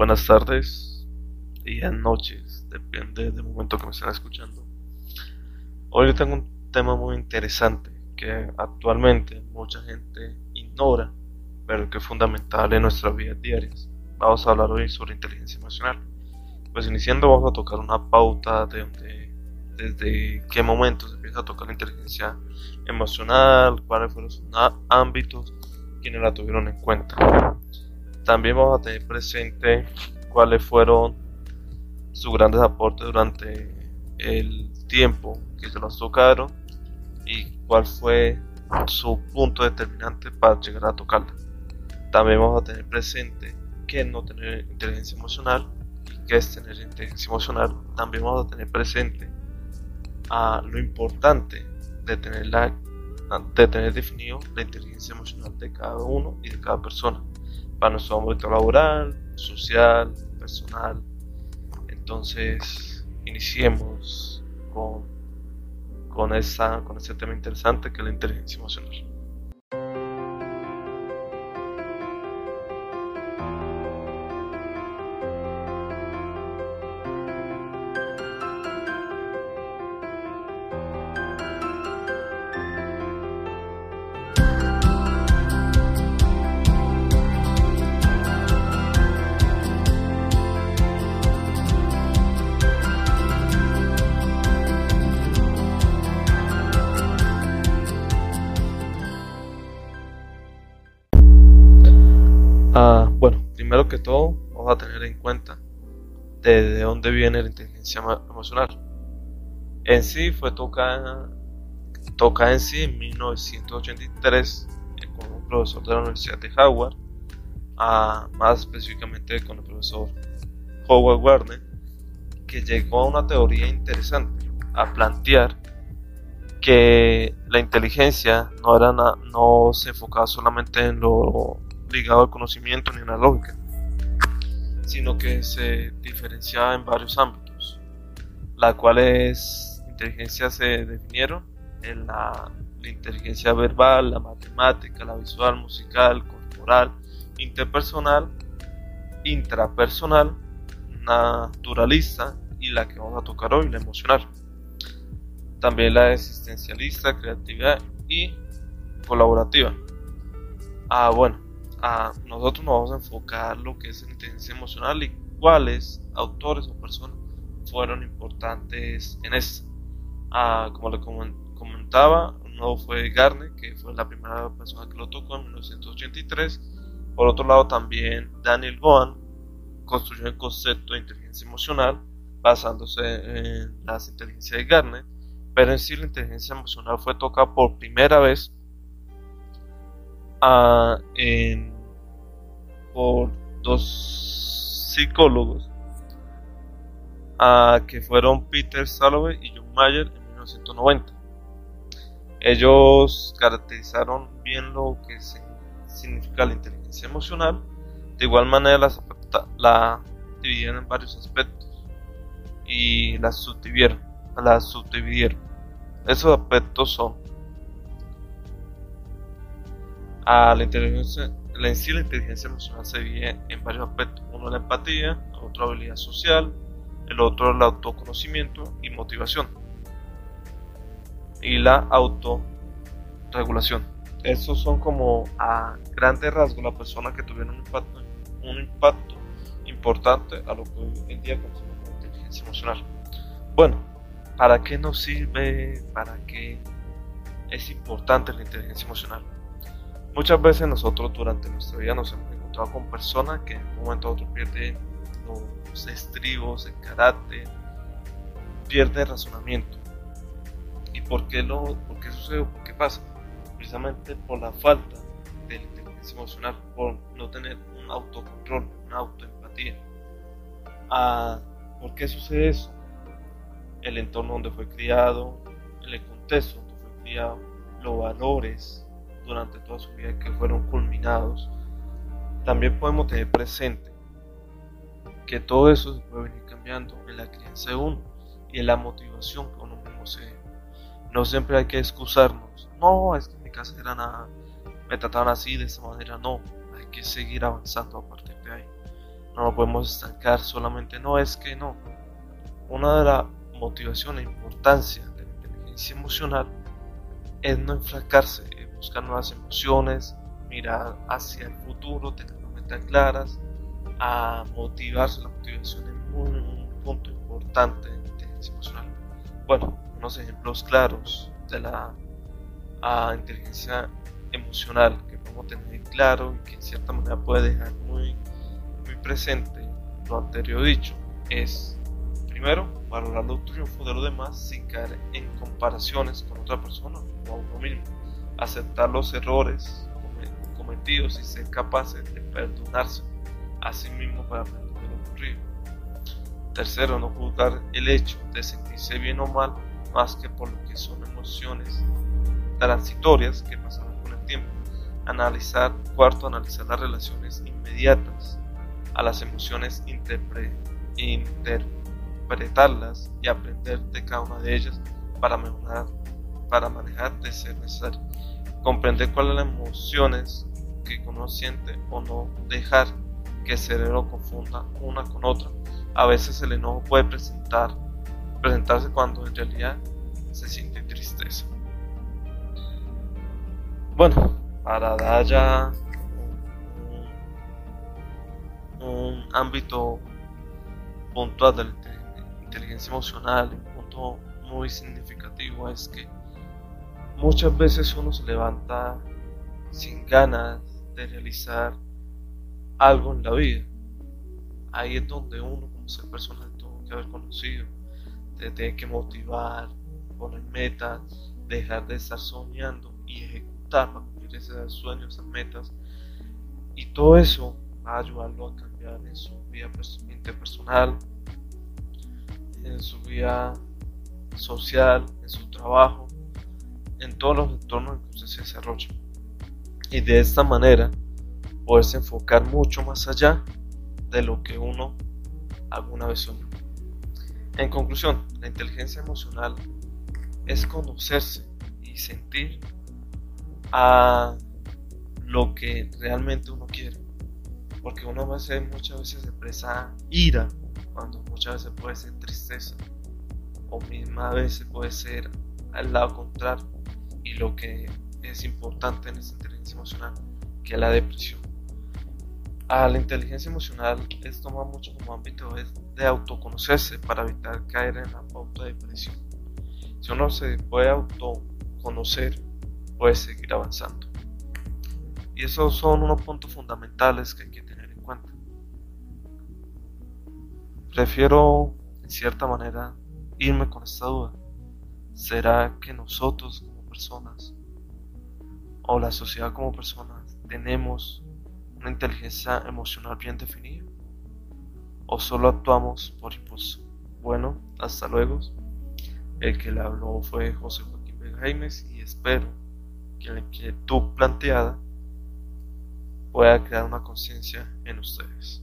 Buenas tardes, y noches, depende del momento que me estén escuchando. Hoy tengo un tema muy interesante que actualmente mucha gente ignora, pero que es fundamental en nuestras vidas diarias. Vamos a hablar hoy sobre inteligencia emocional. Pues iniciando vamos a tocar una pauta de desde qué momento se empieza a tocar la inteligencia emocional, cuáles fueron sus ámbitos, quienes la tuvieron en cuenta. También vamos a tener presente cuáles fueron sus grandes aportes durante el tiempo que se los tocaron y cuál fue su punto determinante para llegar a tocarla. También vamos a tener presente qué es no tener inteligencia emocional y qué es tener inteligencia emocional. También vamos a tener presente a lo importante de tener, la, de tener definido la inteligencia emocional de cada uno y de cada persona para nuestro ámbito laboral, social, personal. Entonces, iniciemos con, con, esa, con ese tema interesante que es la inteligencia emocional. Ah, bueno, primero que todo, vamos a tener en cuenta de, dónde viene la inteligencia emocional. En sí fue tocada, tocada en sí en 1983 con un profesor de la Universidad de Howard, más específicamente con el profesor Howard Warner, que llegó a una teoría interesante, a plantear que la inteligencia no, era no se enfocaba solamente en lo ligado al conocimiento ni a la lógica, sino que se diferenciaba en varios ámbitos, las cuales inteligencia se definieron en la, inteligencia verbal, la matemática, la visual, musical, corporal, interpersonal, intrapersonal, naturalista y la que vamos a tocar hoy, la emocional. También la existencialista, creativa y colaborativa. Ah, bueno, nosotros nos vamos a enfocar lo que es inteligencia emocional y cuáles autores o personas fueron importantes en esto. Ah, como le comentaba, uno fue Garner, que fue la primera persona que lo tocó en 1983. Por otro lado, también Daniel Gohan construyó el concepto de inteligencia emocional basándose en las inteligencias de Garner, pero en sí la inteligencia emocional fue tocada por primera vez por dos psicólogos que fueron Peter Salovey y John Mayer en 1990. Ellos caracterizaron bien lo que significa la inteligencia emocional, de igual manera la dividieron en varios aspectos y la subdividieron. La subdividieron. Esos aspectos son la inteligencia, la, en sí la inteligencia emocional se divide en varios aspectos. Uno la empatía, otro habilidad social, el otro el autoconocimiento y motivación. Y la autorregulación. Estos son como a grandes rasgos las personas que tuvieron un impacto, un impacto importante a lo que hoy en día conocemos como inteligencia emocional. Bueno, ¿para qué nos sirve? ¿Para qué es importante la inteligencia emocional? Muchas veces nosotros durante nuestra vida nos hemos encontrado con personas que en un momento u otro pierden los estribos, el carácter, pierden razonamiento. ¿Y por qué, lo, por qué sucede? ¿Por qué pasa? Precisamente por la falta de inteligencia emocional, por no tener un autocontrol, una autoempatía. Ah, ¿Por qué sucede eso? El entorno donde fue criado, el contexto donde fue criado, los valores durante toda su vida que fueron culminados, también podemos tener presente que todo eso se puede venir cambiando en la crianza de uno y en la motivación que uno mismo se no siempre hay que excusarnos no es que en mi casa era nada me trataban así de esa manera no hay que seguir avanzando a partir de ahí. No nos podemos estancar solamente no es que no. Una de las motivaciones e importancia de la inteligencia emocional es no enfracarse, es buscar nuevas emociones, mirar hacia el futuro, tener metas claras, a motivarse. La motivación es un, punto importante la inteligencia emocional. Bueno, unos ejemplos claros de la inteligencia emocional que podemos tener claro y que en cierta manera puede dejar muy, muy presente lo anterior dicho es primero valorar los triunfos de los demás sin caer en comparaciones con otra persona o a uno mismo aceptar los errores cometidos y ser capaces de perdonarse a sí mismo para aprender lo ocurrido tercero no juzgar el hecho de sentirse bien o mal más que por lo que son emociones transitorias que pasan Analizar, cuarto, analizar las relaciones inmediatas a las emociones, interpretarlas y aprender de cada una de ellas para mejorar, para manejar de ser necesario. Comprender cuáles las emociones que uno siente o no dejar que el cerebro confunda una con otra. A veces el enojo puede presentar, presentarse cuando en realidad se siente tristeza. Bueno, para dar ya un, ámbito puntual de la inteligencia emocional, un punto muy significativo es que muchas veces uno se levanta sin ganas de realizar algo en la vida. Ahí es donde uno como ser personal tuvo que haber conocido, te tiene que motivar, poner metas, dejar de estar soñando y ejecutar esos sueños, esas metas. Y todo eso va a ayudarlo a cambiar en su vida interpersonal, en su vida social, en su trabajo, en todos los entornos en que usted se desarrolla. Y de esta manera poderse enfocar mucho más allá de lo que uno alguna vez soñó. En conclusión, la inteligencia emocional es conocerse y sentir a lo que realmente uno quiere. Porque uno va a ser muchas veces expresa ira, cuando muchas veces puede ser tristeza, o misma veces puede ser al lado contrario. Y lo que es importante en esta inteligencia emocional, que es la depresión. A la inteligencia emocional es tomar mucho como ámbito de autoconocerse para evitar caer en la pauta de depresión. Si uno se puede autoconocer, puede seguir avanzando. Y esos son unos puntos fundamentales que hay que tener en cuenta. Prefiero, en cierta manera, irme con esta duda. ¿Será que nosotros personas, o la sociedad como personas, tenemos una inteligencia emocional bien definida? ¿O solo actuamos por impulso? Bueno, hasta luego. El que le habló fue José Joaquín Jaimes y espero que la inquietud planteada pueda crear una conciencia en ustedes.